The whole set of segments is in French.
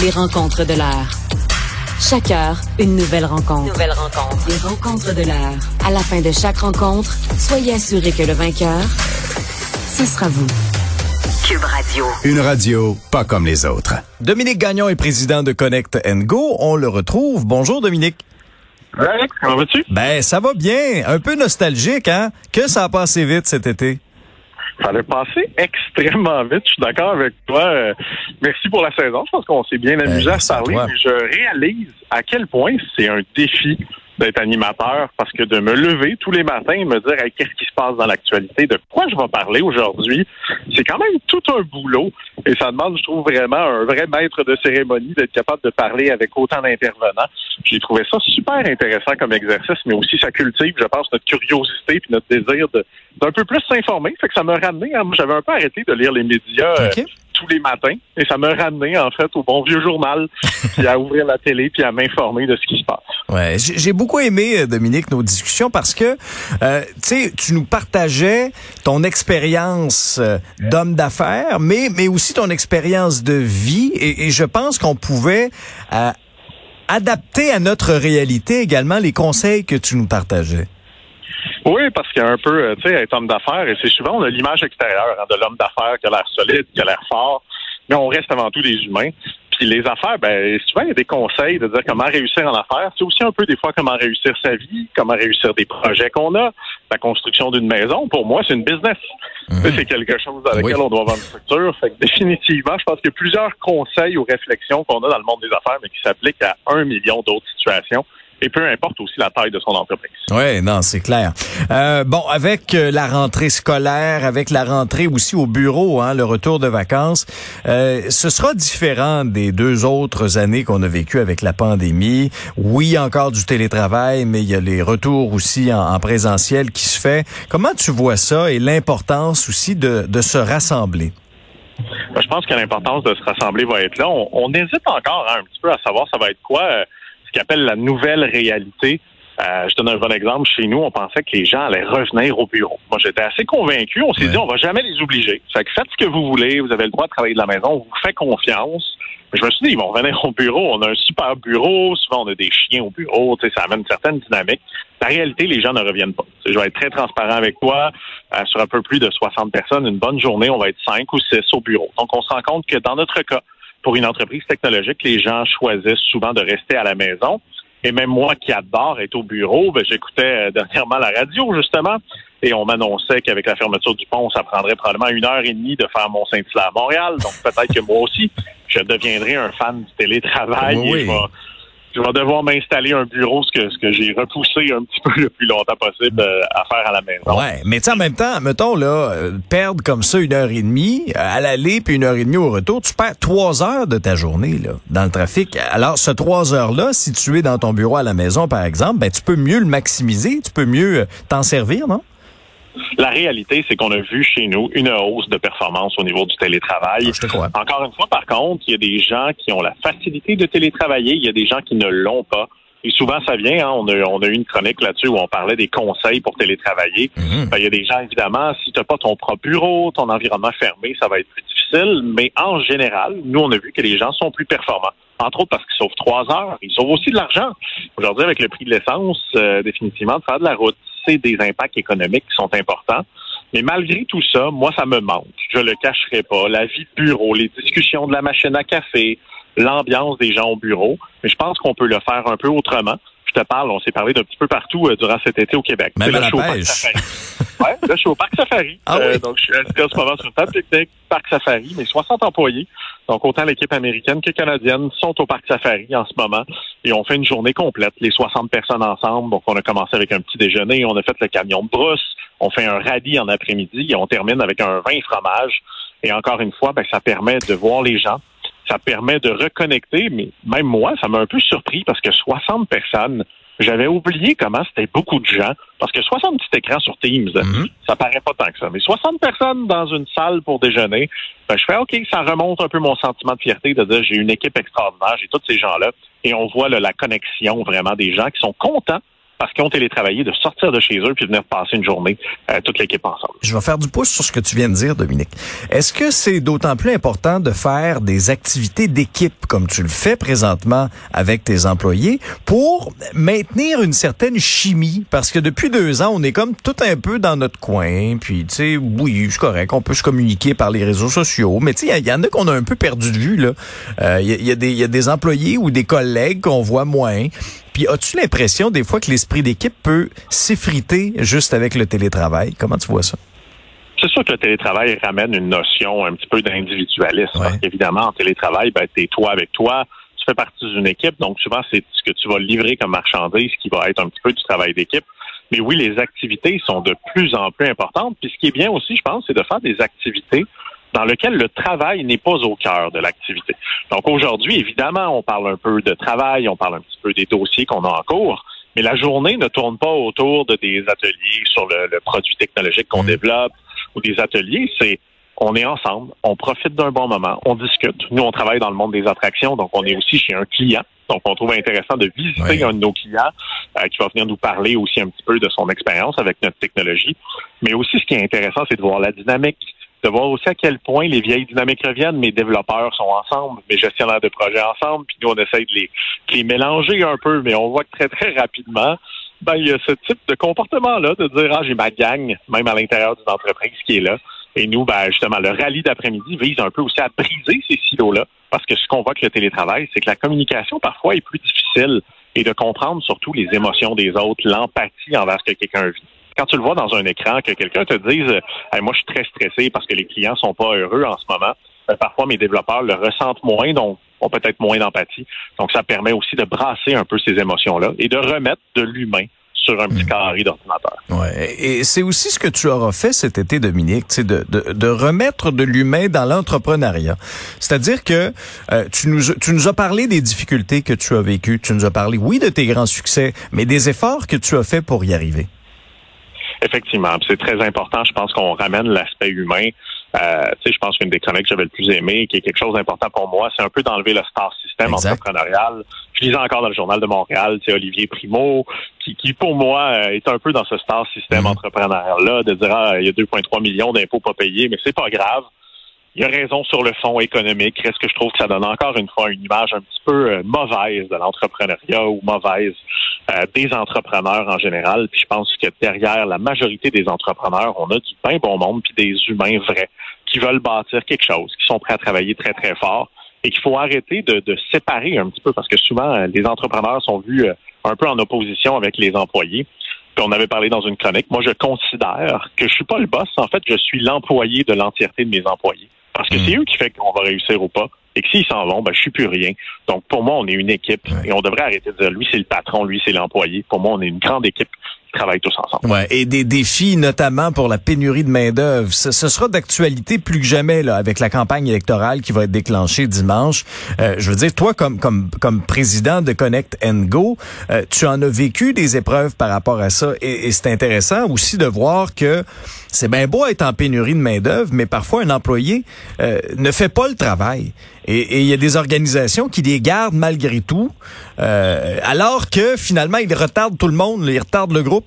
Les rencontres de l'heure. Chaque heure, une nouvelle rencontre. Nouvelle rencontre. Les rencontres de l'heure. À la fin de chaque rencontre, soyez assurés que le vainqueur, ce sera vous. Cube Radio. Une radio pas comme les autres. Dominique Gagnon est président de Connect Go. On le retrouve. Bonjour Dominique. Alex, comment vas-tu? Ben, ça va bien. Un peu nostalgique, hein? Que ça a passé vite cet été? Ça allait passer extrêmement vite. Je suis d'accord avec toi. Euh, merci pour la saison. Je pense qu'on s'est bien amusé à se parler. Mais je réalise à quel point c'est un défi d'être animateur parce que de me lever tous les matins et me dire qu'est-ce qui se passe dans l'actualité, de quoi je vais parler aujourd'hui, c'est quand même tout un boulot et ça demande, je trouve, vraiment un vrai maître de cérémonie d'être capable de parler avec autant d'intervenants. J'ai trouvé ça super intéressant comme exercice, mais aussi ça cultive, je pense, notre curiosité puis notre désir d'un peu plus s'informer. Fait que ça m'a ramené, j'avais un peu arrêté de lire les médias. Euh, tous les matins et ça m'a ramené en fait au bon vieux journal puis à ouvrir la télé puis à m'informer de ce qui se passe. Ouais, j'ai beaucoup aimé euh, Dominique nos discussions parce que euh, tu sais tu nous partageais ton expérience euh, d'homme d'affaires mais mais aussi ton expérience de vie et, et je pense qu'on pouvait adapter à notre réalité également les conseils que tu nous partageais. Oui, parce qu'il y a un peu, euh, tu sais, être homme d'affaires, et c'est souvent, on a l'image extérieure hein, de l'homme d'affaires qui a l'air solide, qui a l'air fort, mais on reste avant tout des humains. Puis les affaires, ben souvent il y a des conseils de dire comment réussir en affaires. C'est aussi un peu des fois comment réussir sa vie, comment réussir des projets qu'on a. La construction d'une maison, pour moi, c'est une business. Mhm. C'est quelque chose dans lequel on doit avoir une structure. Fait que définitivement, je pense qu'il y a plusieurs conseils ou réflexions qu'on a dans le monde des affaires, mais qui s'appliquent à un million d'autres situations et peu importe aussi la taille de son entreprise. Oui, non, c'est clair. Euh, bon, avec euh, la rentrée scolaire, avec la rentrée aussi au bureau, hein, le retour de vacances, euh, ce sera différent des deux autres années qu'on a vécues avec la pandémie. Oui, encore du télétravail, mais il y a les retours aussi en, présentiel qui se fait. Comment tu vois ça et l'importance aussi de, de se rassembler? Ben, je pense que l'importance de se rassembler va être là. On, hésite encore hein, un petit peu à savoir ça va être quoi ce appelle la nouvelle réalité. Euh, je donne un bon exemple. Chez nous, on pensait que les gens allaient revenir au bureau. Moi, j'étais assez convaincu. On s'est dit, on va jamais les obliger. Fait que faites ce que vous voulez. Vous avez le droit de travailler de la maison. On vous fait confiance. je me suis dit, ils vont revenir au bureau. On a un super bureau. Souvent, on a des chiens au bureau. ça amène une certaine dynamique. La réalité, les gens ne reviennent pas. je vais être très transparent avec toi. Euh, sur un peu plus de 60 personnes, une bonne journée, on va être 5 ou 6 au bureau. Donc, on se rend compte que dans notre cas, pour une entreprise technologique, les gens choisissent souvent de rester à la maison. Et même moi qui adore être au bureau, ben, j'écoutais euh, dernièrement la radio, justement, et on m'annonçait qu'avec la fermeture du pont, ça prendrait probablement une heure et demie de faire Mont-Saint-Hilaire à Montréal. Donc peut-être que moi aussi, je deviendrai un fan du télétravail et je vais devoir m'installer un bureau, ce que, ce que j'ai repoussé un petit peu le plus longtemps possible euh, à faire à la maison. Ouais, mais tu en même temps, mettons, là, euh, perdre comme ça une heure et demie euh, à l'aller puis une heure et demie au retour, tu perds trois heures de ta journée, là, dans le trafic. Alors, ce trois heures-là, si tu es dans ton bureau à la maison, par exemple, ben, tu peux mieux le maximiser, tu peux mieux t'en servir, non? La réalité, c'est qu'on a vu chez nous une hausse de performance au niveau du télétravail. Ah, Encore une fois, par contre, il y a des gens qui ont la facilité de télétravailler, il y a des gens qui ne l'ont pas. Et souvent, ça vient. Hein, on, a, on a eu une chronique là-dessus où on parlait des conseils pour télétravailler. Mhm. Ben, il y a des gens, évidemment, si tu n'as pas ton propre bureau, ton environnement fermé, ça va être plus difficile. Mais en général, nous, on a vu que les gens sont plus performants. Entre autres parce qu'ils sauvent trois heures. Ils sauvent aussi de l'argent. Aujourd'hui, avec le prix de l'essence, euh, définitivement, de faire de la route, des impacts économiques qui sont importants. Mais malgré tout ça, moi, ça me manque. Je le cacherai pas. La vie de bureau, les discussions de la machine à café, l'ambiance des gens au bureau. Mais je pense qu'on peut le faire un peu autrement. Je te parle, on s'est parlé d'un petit peu partout euh, durant cet été au Québec. Même le show Parc Safari. ouais, là, je suis au Parc Safari. Ah euh, donc, je suis assis en ce moment sur une table technique, Parc Safari, mais 60 employés. Donc, autant l'équipe américaine que canadienne sont au Parc Safari en ce moment et on fait une journée complète, les 60 personnes ensemble. Donc, on a commencé avec un petit déjeuner, on a fait le camion de brousse, on fait un rallye en après-midi et on termine avec un vin fromage. Et encore une fois, ben, ça permet de voir les gens, ça permet de reconnecter, mais même moi, ça m'a un peu surpris parce que 60 personnes, j'avais oublié comment c'était beaucoup de gens, parce que 60 petits écrans sur Teams, mhm. ça paraît pas tant que ça. Mais 60 personnes dans une salle pour déjeuner, ben, je fais OK, ça remonte un peu mon sentiment de fierté de dire j'ai une équipe extraordinaire, j'ai tous ces gens-là, et on voit la connexion vraiment des gens qui sont contents parce qu'ils ont télétravaillé, de sortir de chez eux puis venir passer une journée, euh, toute l'équipe ensemble. Je vais faire du pouce sur ce que tu viens de dire, Dominique. Est-ce que c'est d'autant plus important de faire des activités d'équipe comme tu le fais présentement avec tes employés pour maintenir une certaine chimie? Parce que depuis deux ans, on est comme tout un peu dans notre coin, puis tu sais, oui, c'est correct, on peut se communiquer par les réseaux sociaux, mais tu sais, il y, en a qu'on a un peu perdu de vue. Euh, il y, a, y a des employés ou des collègues qu'on voit moins. Puis as-tu l'impression des fois que l'esprit d'équipe peut s'effriter juste avec le télétravail? Comment tu vois ça? C'est sûr que le télétravail ramène une notion un petit peu d'individualisme. Parce qu'évidemment, en télétravail, ben, t'es toi avec toi, tu fais partie d'une équipe, donc souvent, c'est ce que tu vas livrer comme marchandise qui va être un petit peu du travail d'équipe. Mais oui, les activités sont de plus en plus importantes. Puis ce qui est bien aussi, je pense, c'est de faire des activités dans lequel le travail n'est pas au cœur de l'activité. Donc aujourd'hui, évidemment, on parle un peu de travail, on parle un petit peu des dossiers qu'on a en cours, mais la journée ne tourne pas autour de des ateliers sur le, produit technologique qu'on mmh. développe ou des ateliers. C'est on est ensemble, on profite d'un bon moment, on discute. Nous, on travaille dans le monde des attractions, donc on est aussi chez un client. Donc, on trouve intéressant de visiter un de nos clients euh, qui va venir nous parler aussi un petit peu de son expérience avec notre technologie. Mais aussi, ce qui est intéressant, c'est de voir la dynamique de voir aussi à quel point les vieilles dynamiques reviennent. Mes développeurs sont ensemble, mes gestionnaires de projets ensemble, puis nous, on essaye de les, mélanger un peu, mais on voit que très, très rapidement, ben, il y a ce type de comportement-là, de dire, ah, j'ai ma gang, même à l'intérieur d'une entreprise qui est là. Et nous, ben, justement, le rallye d'après-midi vise un peu aussi à briser ces silos-là, parce que ce qu'on voit que le télétravail, c'est que la communication, parfois, est plus difficile et de comprendre surtout les émotions des autres, l'empathie envers ce que quelqu'un vit quand tu le vois dans un écran, que quelqu'un te dise moi je suis très stressé parce que les clients sont pas heureux en ce moment, ben, parfois mes développeurs le ressentent moins, donc ont peut-être moins d'empathie. Donc ça permet aussi de brasser un peu ces émotions-là et de remettre de l'humain sur un petit mmh. carré d'ordinateur. Ouais. Et c'est aussi ce que tu auras fait cet été, Dominique, de, de, de remettre de l'humain dans l'entrepreneuriat. C'est-à-dire que euh, tu, nous, tu nous as parlé des difficultés que tu as vécues, tu nous as parlé, oui, de tes grands succès, mais des efforts que tu as fait pour y arriver. Effectivement, c'est très important. Je pense qu'on ramène l'aspect humain. Euh, tu sais, je pense qu'une des chroniques que j'avais le plus aimé, qui est quelque chose d'important pour moi, c'est un peu d'enlever le star system entrepreneurial. Je lisais encore dans le journal de Montréal, c'est Olivier Primo, qui, qui pour moi euh, est un peu dans ce star system mm-hmm. entrepreneurial là, de dire ah, il y a 2,3 millions d'impôts pas payés, mais c'est pas grave il a raison sur le fond économique. Est-ce que je trouve que ça donne encore une fois une image un petit peu euh, mauvaise de l'entrepreneuriat ou mauvaise euh, des entrepreneurs en général? Puis je pense que derrière la majorité des entrepreneurs, on a du bien bon monde puis des humains vrais qui veulent bâtir quelque chose, qui sont prêts à travailler très très fort et qu'il faut arrêter de, de, séparer un petit peu parce que souvent euh, les entrepreneurs sont vus un peu en opposition avec les employés. Puis on avait parlé dans une chronique. Moi, je considère que je suis pas le boss. En fait, je suis l'employé de l'entièreté de mes employés. Parce que c'est hmm. eux qui font qu'on va réussir ou pas. Et que s'ils s'en vont, ben, je suis plus rien. Donc, pour moi, on est une équipe. Et on devrait arrêter de dire, lui, c'est le patron, lui, c'est l'employé. Pour moi, on est une grande équipe travaillent tous ensemble. Ouais, et des défis notamment pour la pénurie de main d'œuvre. Ce, sera d'actualité plus que jamais là avec la campagne électorale qui va être déclenchée dimanche. Euh, je veux dire, toi comme comme comme président de Connect and Go, euh, tu en as vécu des épreuves par rapport à ça et, et c'est intéressant aussi de voir que c'est bien beau être en pénurie de main d'œuvre, mais parfois un employé euh, ne fait pas le travail. Et il y a des organisations qui les gardent malgré tout, euh, alors que finalement ils retardent tout le monde, ils retardent le groupe.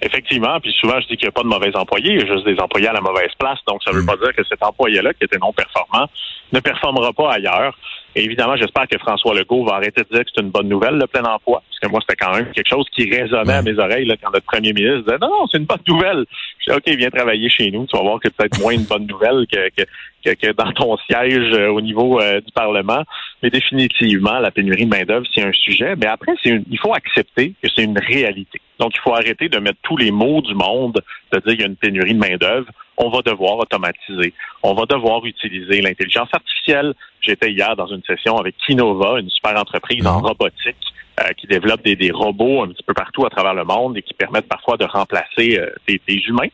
Effectivement, puis souvent je dis qu'il n'y a pas de mauvais employés, il y a juste des employés à la mauvaise place. Donc ça ne veut mm. pas dire que cet employé-là, qui était non performant, ne performera pas ailleurs. Et évidemment, j'espère que François Legault va arrêter de dire que c'est une bonne nouvelle, le plein emploi. Parce que moi, c'était quand même quelque chose qui résonnait à mes oreilles là, quand notre premier ministre disait Non, non, c'est une bonne nouvelle. Je dis OK, viens travailler chez nous. Tu vas voir que c'est peut-être moins une bonne nouvelle que, que, que, dans ton siège euh, au niveau euh, du Parlement. Mais définitivement, la pénurie de main-d'œuvre, c'est un sujet. Mais après, c'est il faut accepter que c'est une réalité. Donc, il faut arrêter de mettre tous les mots du monde, de dire qu'il y a une pénurie de main-d'œuvre. On va devoir automatiser. On va devoir utiliser l'intelligence artificielle. J'étais hier dans une session avec Kinova, une super entreprise en robotique euh, qui développe des, robots un petit peu partout à travers le monde et qui permettent parfois de remplacer euh, des, humains.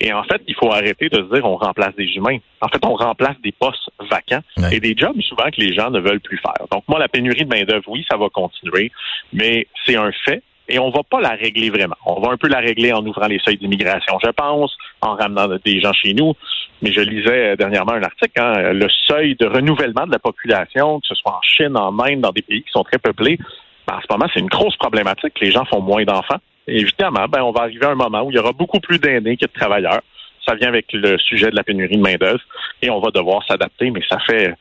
Et en fait, il faut arrêter de se dire on remplace des humains. En fait, on remplace des postes vacants et des jobs souvent que les gens ne veulent plus faire. Donc moi, la pénurie de main-d'œuvre, oui, ça va continuer, mais c'est un fait et on va pas la régler vraiment. On va un peu la régler en ouvrant les seuils d'immigration, je pense, en ramenant des gens chez nous. Mais je lisais dernièrement un article, hein, le seuil de renouvellement de la population, que ce soit en Chine, en Inde, dans des pays qui sont très peuplés, ben, en ce moment, c'est une grosse problématique. Les gens font moins d'enfants. évidemment, ben, on va arriver à un moment où il y aura beaucoup plus d'aînés que de travailleurs. Ça vient avec le sujet de la pénurie de main-d'œuvre et on va devoir s'adapter, mais ça fait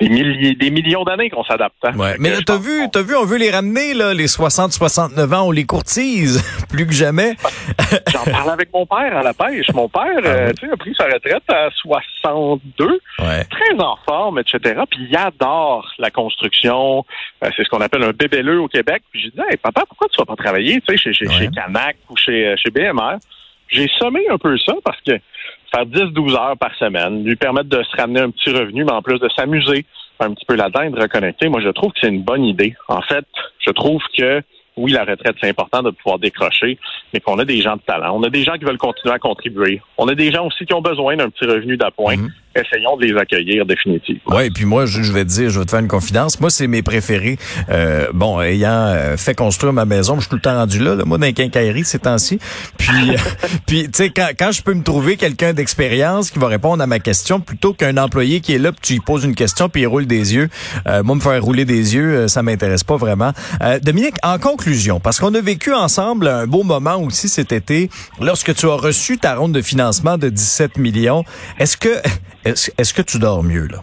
des, milliers, des millions d'années qu'on s'adapte. Hein. Ouais. Mais t'as vu, t'as vu, on veut les ramener, là, les 60, 69 ans, on les courtise, plus que jamais. J'en parlais avec mon père à la pêche. Mon père, ah euh, tu sais, a pris sa retraite à 62, très en forme, etc. Puis il adore la construction. Euh, c'est ce qu'on appelle un bébéleux au Québec. Puis j'ai dit, hey, papa, pourquoi tu vas pas travailler, tu sais, chez, chez, chez Canac ou chez, euh, chez BMR? J'ai sommé un peu ça parce que faire 10-12 heures par semaine, lui permettre de se ramener un petit revenu, mais en plus de s'amuser un petit peu là-dedans de reconnecter, moi, je trouve que c'est une bonne idée. En fait, je trouve que oui, la retraite, c'est important de pouvoir décrocher, mais qu'on a des gens de talent. On a des gens qui veulent continuer à contribuer. On a des gens aussi qui ont besoin d'un petit revenu d'appoint. Mhm essayons de les accueillir définitivement. Oui, puis moi, je, vais te dire, je vais te faire une confidence. Moi, c'est mes préférés. Euh, bon, ayant euh, fait construire ma maison, je suis tout le temps rendu là, là moi, dans les quincailleries ces temps-ci. Puis, euh, puis tu sais, quand, quand je peux me trouver quelqu'un d'expérience qui va répondre à ma question, plutôt qu'un employé qui est là, puis tu lui poses une question, puis il roule des yeux. moi, me faire rouler des yeux, ça m'intéresse pas vraiment. Dominique, en conclusion, parce qu'on a vécu ensemble un beau moment aussi cet été, lorsque tu as reçu ta ronde de financement de 17 millions, est-ce que est-ce que tu dors mieux, là?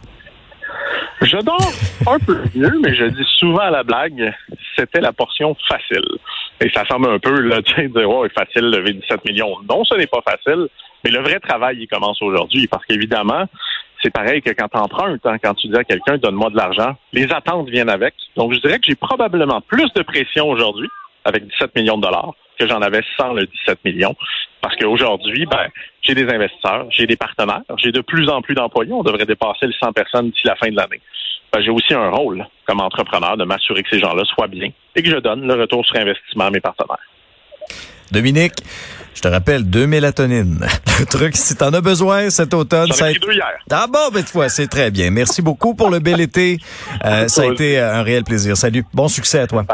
Je dors un peu mieux, mais je dis souvent à la blague, c'était la portion facile. Et ça semble un peu, là, tu sais, dire, oh, facile, lever 17 millions. Non, ce n'est pas facile, mais le vrai travail, il commence aujourd'hui. Parce qu'évidemment, c'est pareil que quand tu empruntes, quand tu dis à quelqu'un, donne-moi de l'argent, les attentes viennent avec. Donc, je dirais que j'ai probablement plus de pression aujourd'hui avec 17 millions de dollars que j'en avais sans le 17 millions. Parce qu'aujourd'hui, ben, j'ai des investisseurs, j'ai des partenaires, j'ai de plus en plus d'employés. On devrait dépasser les 100 personnes d'ici la fin de l'année. Ben, j'ai aussi un rôle comme entrepreneur de m'assurer que ces gens-là soient bien et que je donne le retour sur investissement à mes partenaires. Dominique, je te rappelle, deux mélatonines. Le truc, si t'en as besoin cet automne, ça a été... hier. Ah bon, ben, fois, c'est très bien. Merci beaucoup pour le bel été. Euh, ça a été un réel plaisir. Salut. Bon succès à toi.